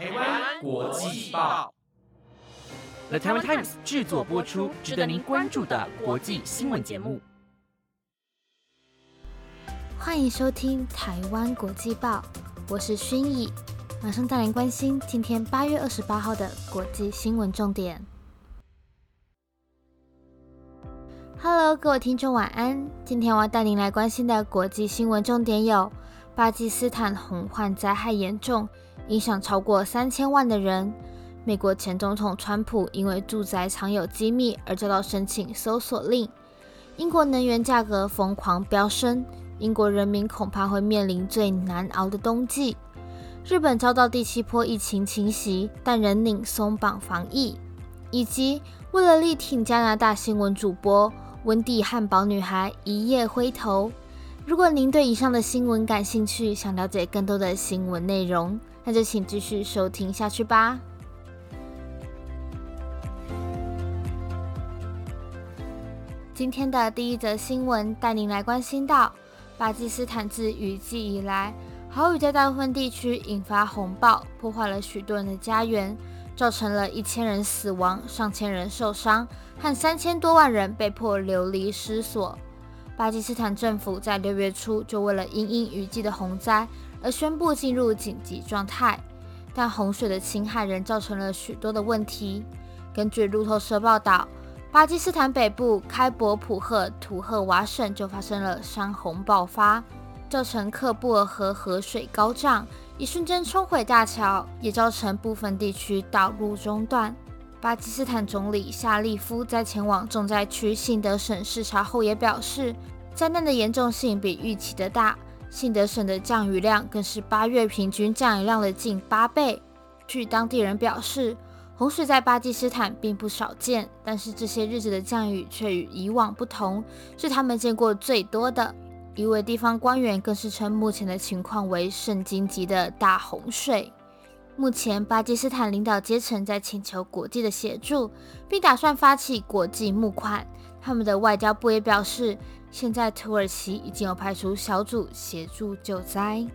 台湾国际报，The Taiwan Times 制作播出，值得您关注的国际新闻节目。欢迎收听台湾国际报，我是薰逸，马上带您关心今天八月二十八号的国际新闻重点。Hello，各位听众，晚安。今天我要带您来关心的国际新闻重点有：巴基斯坦洪患灾害严重，影响超过三千万的人；美国前总统川普因为住宅藏有机密而遭到申请搜索令；英国能源价格疯狂飙升，英国人民恐怕会面临最难熬的冬季；日本遭到第七波疫情侵袭，但仍拧松绑防疫；以及为了力挺加拿大新闻主播。温蒂汉堡女孩一夜灰头。如果您对以上的新闻感兴趣，想了解更多的新闻内容，那就请继续收听下去吧。今天的第一则新闻带您来关心到：巴基斯坦自雨季以来，豪雨在大部分地区引发洪暴，破坏了许多人的家园。造成了一千人死亡、上千人受伤，和三千多万人被迫流离失所。巴基斯坦政府在六月初就为了因应雨季的洪灾而宣布进入紧急状态，但洪水的侵害仍造成了许多的问题。根据路透社报道，巴基斯坦北部开伯普赫图赫瓦省就发生了山洪爆发，造成克布尔河河水高涨。一瞬间冲毁大桥，也造成部分地区道路中断。巴基斯坦总理夏利夫在前往重灾区信德省视察后也表示，灾难的严重性比预期的大。信德省的降雨量更是八月平均降雨量的近八倍。据当地人表示，洪水在巴基斯坦并不少见，但是这些日子的降雨却与以往不同，是他们见过最多的。一位地方官员更是称，目前的情况为圣经级的大洪水。目前，巴基斯坦领导阶层在请求国际的协助，并打算发起国际募款。他们的外交部也表示，现在土耳其已经有派出小组协助救灾。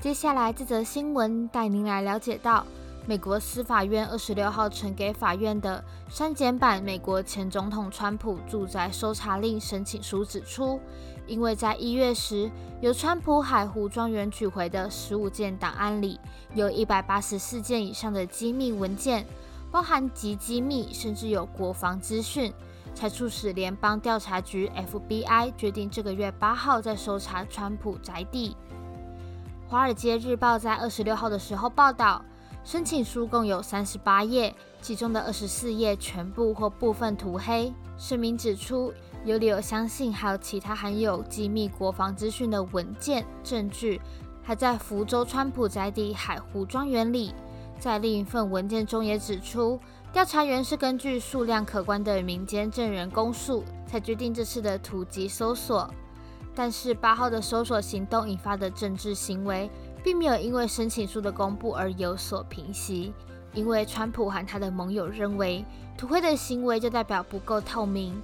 接下来，这则新闻带您来了解到。美国司法院二十六号呈给法院的删减版美国前总统川普住宅搜查令申请书指出，因为在一月时由川普海湖庄园取回的十五件档案里，有一百八十四件以上的机密文件，包含极机密，甚至有国防资讯，才促使联邦调查局 FBI 决定这个月八号在搜查川普宅地。华尔街日报在二十六号的时候报道。申请书共有三十八页，其中的二十四页全部或部分涂黑。声明指出，有理由相信还有其他含有机密国防资讯的文件证据，还在福州川普宅邸海湖庄园里。在另一份文件中也指出，调查员是根据数量可观的民间证人供述，才决定这次的突击搜索。但是八号的搜索行动引发的政治行为。并没有因为申请书的公布而有所平息，因为川普和他的盟友认为土灰的行为就代表不够透明，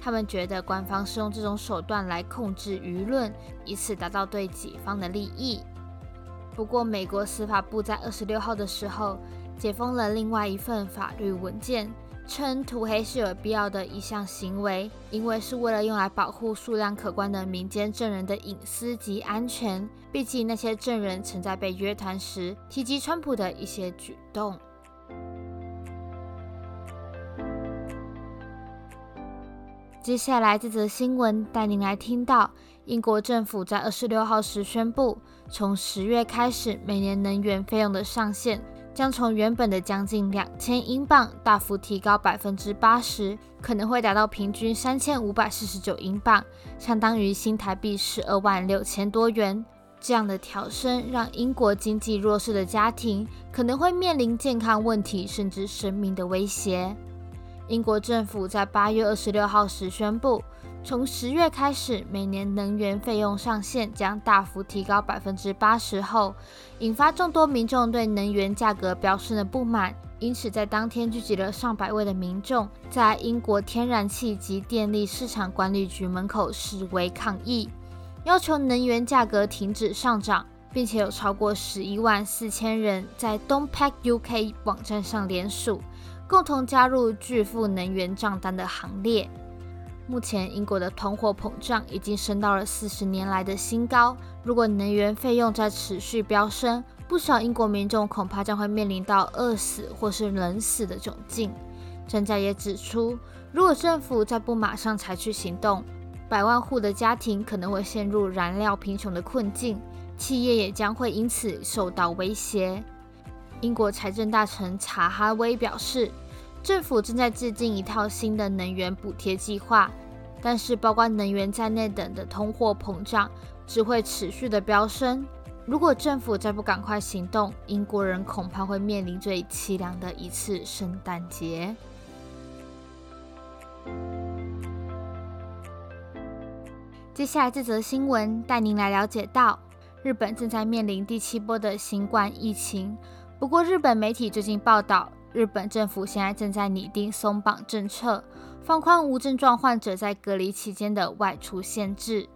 他们觉得官方是用这种手段来控制舆论，以此达到对己方的利益。不过，美国司法部在二十六号的时候解封了另外一份法律文件。称涂黑是有必要的一项行为，因为是为了用来保护数量可观的民间证人的隐私及安全。毕竟那些证人曾在被约谈时提及川普的一些举动。接下来这则新闻带您来听到，英国政府在二十六号时宣布，从十月开始，每年能源费用的上限。将从原本的将近两千英镑大幅提高百分之八十，可能会达到平均三千五百四十九英镑，相当于新台币十二万六千多元。这样的调升让英国经济弱势的家庭可能会面临健康问题甚至生命的威胁。英国政府在八月二十六号时宣布。从十月开始，每年能源费用上限将大幅提高百分之八十后，引发众多民众对能源价格飙升的不满。因此，在当天聚集了上百位的民众，在英国天然气及电力市场管理局门口示威抗议。要求能源价格停止上涨，并且有超过十一万四千人在 Don't Pack UK 网站上联署，共同加入拒付能源账单的行列。目前，英国的通货膨胀已经升到了四十年来的新高。如果能源费用再持续飙升，不少英国民众恐怕将会面临到饿死或是冷死的窘境。专家也指出，如果政府再不马上采取行动，百万户的家庭可能会陷入燃料贫穷的困境，企业也将会因此受到威胁。英国财政大臣查哈威表示。政府正在制定一套新的能源补贴计划，但是包括能源在内等的通货膨胀只会持续的飙升。如果政府再不赶快行动，英国人恐怕会面临最凄凉的一次圣诞节。接下来这则新闻带您来了解到，日本正在面临第七波的新冠疫情。不过，日本媒体最近报道。日本政府现在正在拟定松绑政策，放宽无症状患者在隔离期间的外出限制。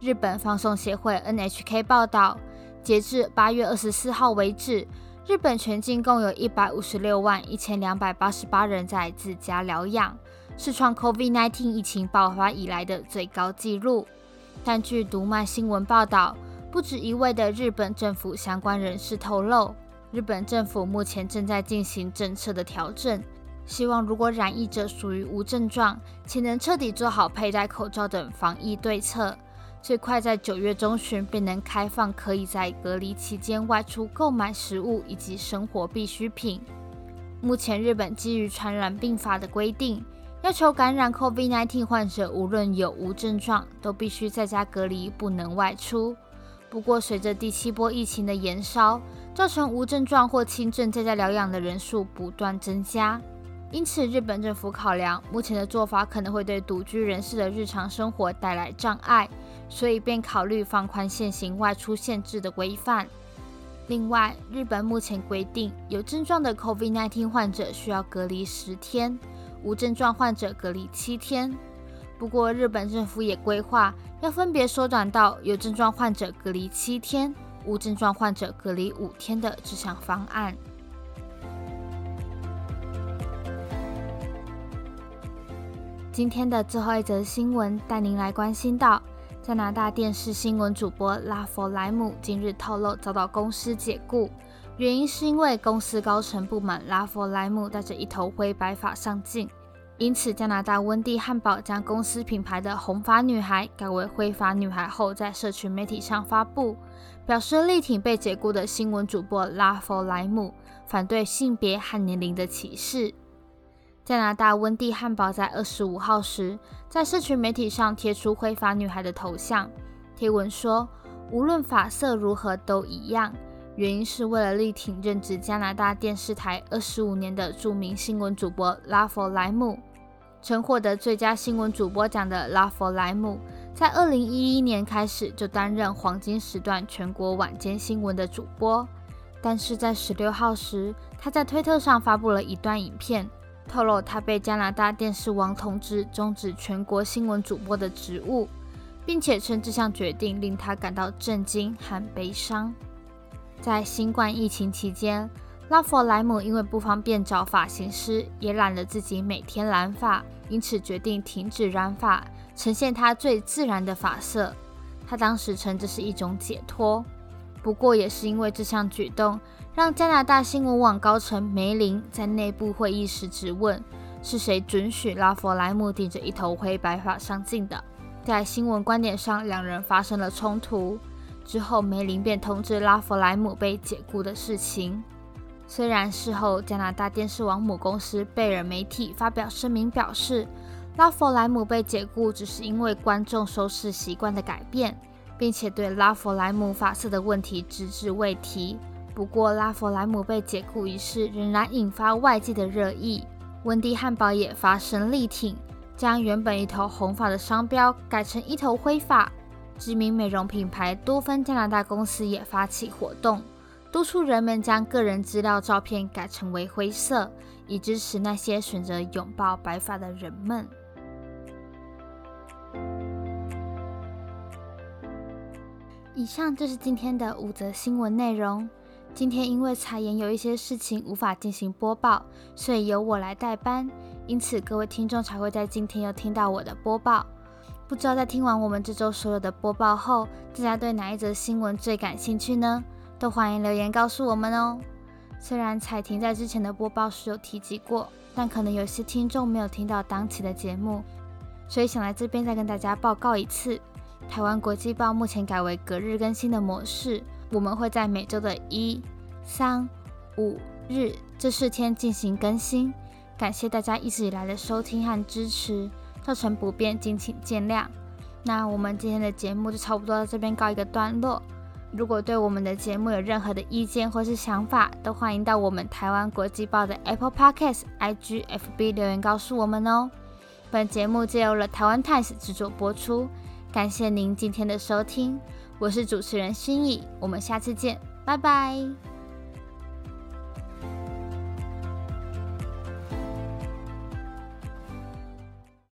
日本放送协会 NHK 报道，截至八月二十四号为止，日本全境共有一百五十六万一千两百八十八人在自家疗养，是创 COVID-19 疫情爆发以来的最高纪录。但据读卖新闻报道，不止一位的日本政府相关人士透露。日本政府目前正在进行政策的调整，希望如果染疫者属于无症状，且能彻底做好佩戴口罩等防疫对策，最快在九月中旬便能开放可以在隔离期间外出购买食物以及生活必需品。目前，日本基于传染病法的规定，要求感染 COVID-19 患者无论有无症状，都必须在家隔离，不能外出。不过，随着第七波疫情的延烧，造成无症状或轻症在家疗养的人数不断增加，因此日本政府考量目前的做法可能会对独居人士的日常生活带来障碍，所以便考虑放宽现行外出限制的规范。另外，日本目前规定有症状的 COVID-19 患者需要隔离十天，无症状患者隔离七天。不过，日本政府也规划要分别缩短到有症状患者隔离七天。无症状患者隔离五天的这项方案。今天的最后一则新闻带您来关心到，加拿大电视新闻主播拉佛莱姆近日透露遭到公司解雇，原因是因为公司高层不满拉佛莱姆带着一头灰白发上镜，因此加拿大温蒂汉堡将公司品牌的红发女孩改为灰发女孩后，在社群媒体上发布。表示力挺被解雇的新闻主播拉弗莱姆，反对性别和年龄的歧视。加拿大温蒂汉堡在二十五号时，在社群媒体上贴出灰发女孩的头像，贴文说：“无论发色如何都一样。”原因是为了力挺任职加拿大电视台二十五年的著名新闻主播拉弗莱姆。曾获得最佳新闻主播奖的拉弗莱姆。在二零一一年开始就担任黄金时段全国晚间新闻的主播，但是在十六号时，他在推特上发布了一段影片，透露他被加拿大电视网通知终止全国新闻主播的职务，并且称这项决定令他感到震惊和悲伤。在新冠疫情期间，拉佛莱姆因为不方便找发型师，也懒得自己每天染发，因此决定停止染发。呈现他最自然的发色，他当时称这是一种解脱。不过，也是因为这项举动，让加拿大新闻网高层梅林在内部会议时质问：是谁准许拉弗莱姆顶着一头灰白发上镜的？在新闻观点上，两人发生了冲突。之后，梅林便通知拉弗莱姆被解雇的事情。虽然事后加拿大电视网母公司贝尔媒体发表声明表示。拉弗莱姆被解雇只是因为观众收视习惯的改变，并且对拉弗莱姆发色的问题只字未提。不过，拉弗莱姆被解雇一事仍然引发外界的热议。温蒂汉堡也发声力挺，将原本一头红发的商标改成一头灰发。知名美容品牌多芬加拿大公司也发起活动，督促人们将个人资料照片改成为灰色，以支持那些选择拥抱白发的人们。以上就是今天的五则新闻内容。今天因为彩妍有一些事情无法进行播报，所以由我来代班，因此各位听众才会在今天又听到我的播报。不知道在听完我们这周所有的播报后，大家对哪一则新闻最感兴趣呢？都欢迎留言告诉我们哦。虽然彩婷在之前的播报时有提及过，但可能有些听众没有听到当期的节目，所以想来这边再跟大家报告一次。台湾国际报目前改为隔日更新的模式，我们会在每周的一、三、五日这四天进行更新。感谢大家一直以来的收听和支持，造成不便敬请见谅。那我们今天的节目就差不多到这边告一个段落。如果对我们的节目有任何的意见或是想法，都欢迎到我们台湾国际报的 Apple Podcast、IG、FB 留言告诉我们哦。本节目借由了台湾 Times 制作播出。感谢您今天的收听，我是主持人心怡，我们下次见，拜拜。